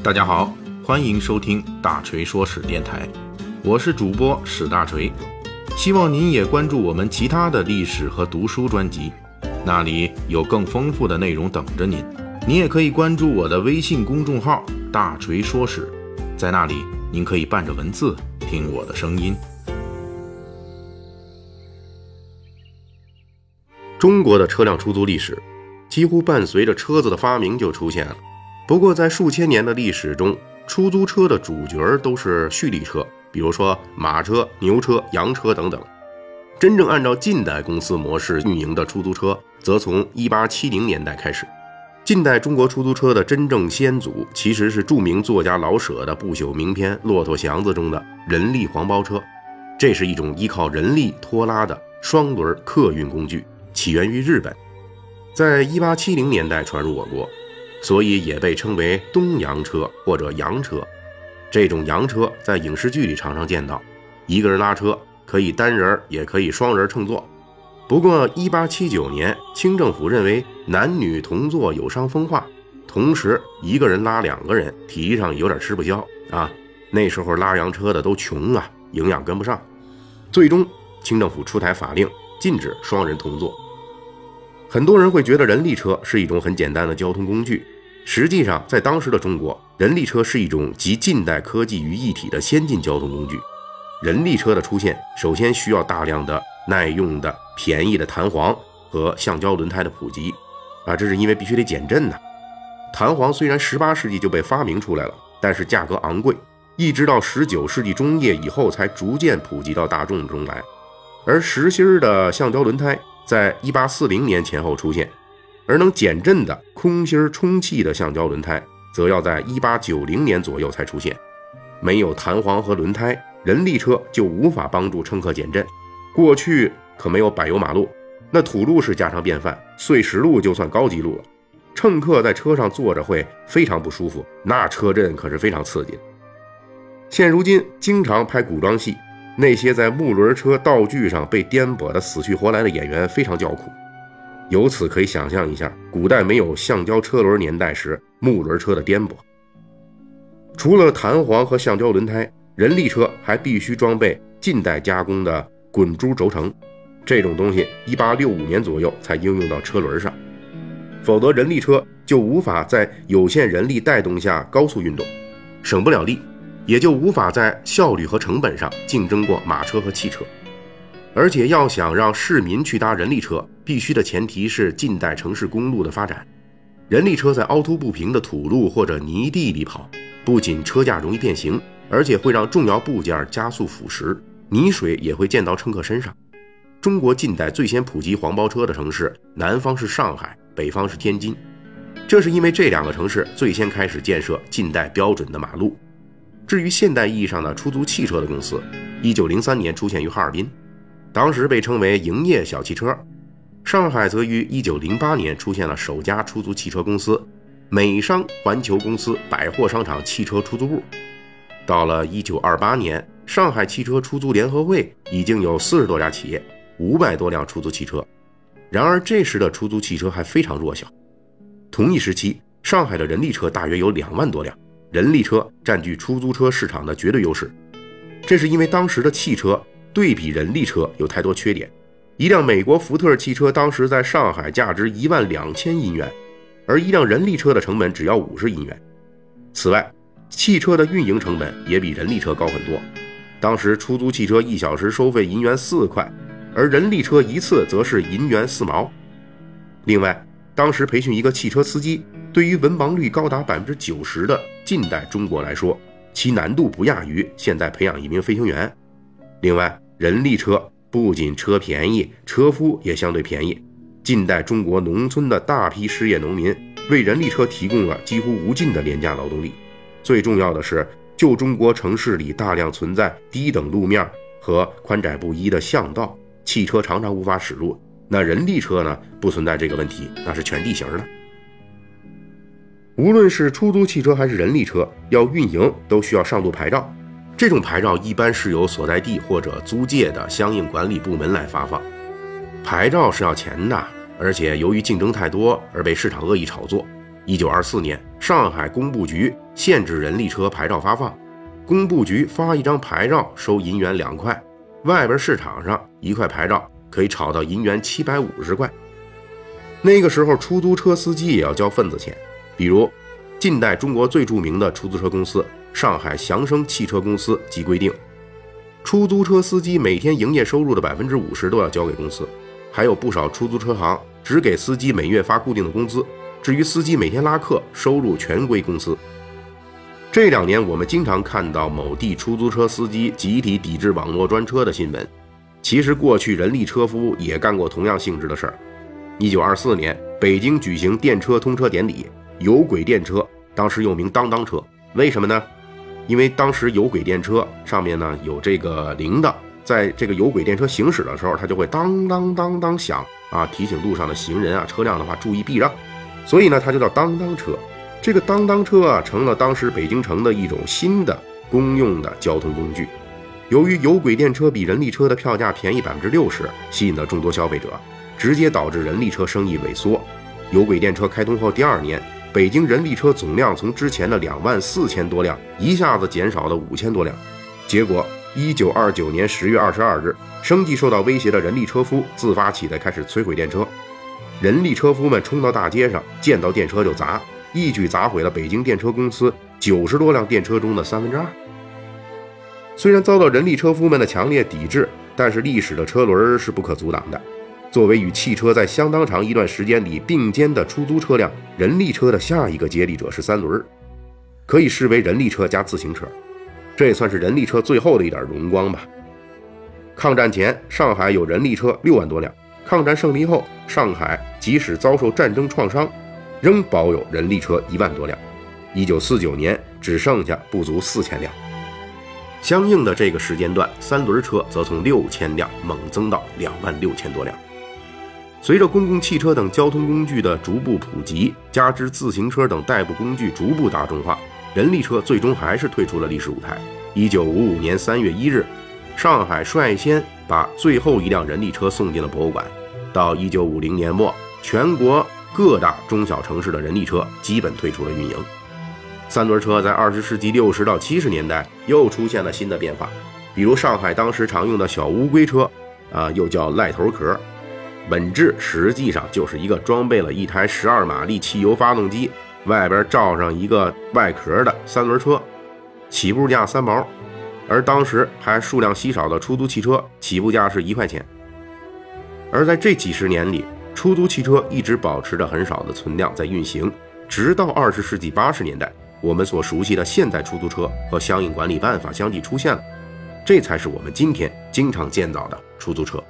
大家好，欢迎收听大锤说史电台，我是主播史大锤，希望您也关注我们其他的历史和读书专辑，那里有更丰富的内容等着您。您也可以关注我的微信公众号“大锤说史”，在那里您可以伴着文字听我的声音。中国的车辆出租历史，几乎伴随着车子的发明就出现了。不过，在数千年的历史中，出租车的主角都是蓄力车，比如说马车、牛车、羊车等等。真正按照近代公司模式运营的出租车，则从1870年代开始。近代中国出租车的真正先祖，其实是著名作家老舍的不朽名篇《骆驼祥子》中的人力黄包车。这是一种依靠人力拖拉的双轮客运工具。起源于日本，在一八七零年代传入我国，所以也被称为东洋车或者洋车。这种洋车在影视剧里常常见到，一个人拉车，可以单人也可以双人乘坐。不过一八七九年，清政府认为男女同坐有伤风化，同时一个人拉两个人，体力上有点吃不消啊。那时候拉洋车的都穷啊，营养跟不上，最终清政府出台法令，禁止双人同坐。很多人会觉得人力车是一种很简单的交通工具，实际上，在当时的中国，人力车是一种集近代科技于一体的先进交通工具。人力车的出现，首先需要大量的耐用的、便宜的弹簧和橡胶轮胎的普及，啊，这是因为必须得减震呢。弹簧虽然18世纪就被发明出来了，但是价格昂贵，一直到19世纪中叶以后才逐渐普及到大众中来。而实心的橡胶轮胎。在一八四零年前后出现，而能减震的空心充气的橡胶轮胎，则要在一八九零年左右才出现。没有弹簧和轮胎，人力车就无法帮助乘客减震。过去可没有柏油马路，那土路是家常便饭，碎石路就算高级路了。乘客在车上坐着会非常不舒服，那车震可是非常刺激。现如今经常拍古装戏。那些在木轮车道具上被颠簸的死去活来的演员非常叫苦，由此可以想象一下古代没有橡胶车轮年代时木轮车的颠簸。除了弹簧和橡胶轮胎，人力车还必须装备近代加工的滚珠轴承，这种东西1865年左右才应用到车轮上，否则人力车就无法在有限人力带动下高速运动，省不了力。也就无法在效率和成本上竞争过马车和汽车，而且要想让市民去搭人力车，必须的前提是近代城市公路的发展。人力车在凹凸不平的土路或者泥地里跑，不仅车架容易变形，而且会让重要部件加速腐蚀，泥水也会溅到乘客身上。中国近代最先普及黄包车的城市，南方是上海，北方是天津，这是因为这两个城市最先开始建设近代标准的马路。至于现代意义上的出租汽车的公司，一九零三年出现于哈尔滨，当时被称为营业小汽车。上海则于一九零八年出现了首家出租汽车公司——美商环球公司百货商场汽车出租部。到了一九二八年，上海汽车出租联合会已经有四十多家企业，五百多辆出租汽车。然而这时的出租汽车还非常弱小。同一时期，上海的人力车大约有两万多辆。人力车占据出租车市场的绝对优势，这是因为当时的汽车对比人力车有太多缺点。一辆美国福特汽车当时在上海价值一万两千银元，而一辆人力车的成本只要五十银元。此外，汽车的运营成本也比人力车高很多。当时出租汽车一小时收费银元四块，而人力车一次则是银元四毛。另外，当时培训一个汽车司机。对于文盲率高达百分之九十的近代中国来说，其难度不亚于现在培养一名飞行员。另外，人力车不仅车便宜，车夫也相对便宜。近代中国农村的大批失业农民为人力车提供了几乎无尽的廉价劳动力。最重要的是，旧中国城市里大量存在低等路面和宽窄不一的巷道，汽车常常无法驶入。那人力车呢？不存在这个问题，那是全地形的。无论是出租汽车还是人力车，要运营都需要上路牌照。这种牌照一般是由所在地或者租界的相应管理部门来发放。牌照是要钱的，而且由于竞争太多而被市场恶意炒作。一九二四年，上海工部局限制人力车牌照发放，工部局发一张牌照收银元两块，外边市场上一块牌照可以炒到银元七百五十块。那个时候，出租车司机也要交份子钱，比如近代中国最著名的出租车公司上海祥生汽车公司即规定。出租车司机每天营业收入的百分之五十都要交给公司，还有不少出租车行只给司机每月发固定的工资，至于司机每天拉客，收入全归公司。这两年我们经常看到某地出租车司机集体抵制网络专车的新闻，其实过去人力车夫也干过同样性质的事儿。一九二四年，北京举行电车通车典礼，有轨电车当时又名当当车，为什么呢？因为当时有轨电车上面呢有这个铃铛，在这个有轨电车行驶的时候，它就会当当当当响啊，提醒路上的行人啊、车辆的话注意避让，所以呢，它就叫当当车。这个当当车啊，成了当时北京城的一种新的公用的交通工具。由于有轨电车比人力车的票价便宜百分之六十，吸引了众多消费者，直接导致人力车生意萎缩。有轨电车开通后第二年。北京人力车总量从之前的两万四千多辆一下子减少了五千多辆，结果，一九二九年十月二十二日，生计受到威胁的人力车夫自发起来开始摧毁电车，人力车夫们冲到大街上，见到电车就砸，一举砸毁了北京电车公司九十多辆电车中的三分之二。虽然遭到人力车夫们的强烈抵制，但是历史的车轮是不可阻挡的。作为与汽车在相当长一段时间里并肩的出租车辆，人力车的下一个接力者是三轮，可以视为人力车加自行车，这也算是人力车最后的一点荣光吧。抗战前，上海有人力车六万多辆；抗战胜利后，上海即使遭受战争创伤，仍保有人力车一万多辆。一九四九年，只剩下不足四千辆。相应的这个时间段，三轮车则从六千辆猛增到两万六千多辆。随着公共汽车等交通工具的逐步普及，加之自行车等代步工具逐步大众化，人力车最终还是退出了历史舞台。一九五五年三月一日，上海率先把最后一辆人力车送进了博物馆。到一九五零年末，全国各大中小城市的人力车基本退出了运营。三轮车在二十世纪六十到七十年代又出现了新的变化，比如上海当时常用的小乌龟车，啊，又叫赖头壳。本质实际上就是一个装备了一台十二马力汽油发动机，外边罩上一个外壳的三轮车，起步价三毛，而当时还数量稀少的出租汽车起步价是一块钱。而在这几十年里，出租汽车一直保持着很少的存量在运行，直到二十世纪八十年代，我们所熟悉的现代出租车和相应管理办法相继出现了，这才是我们今天经常见到的出租车。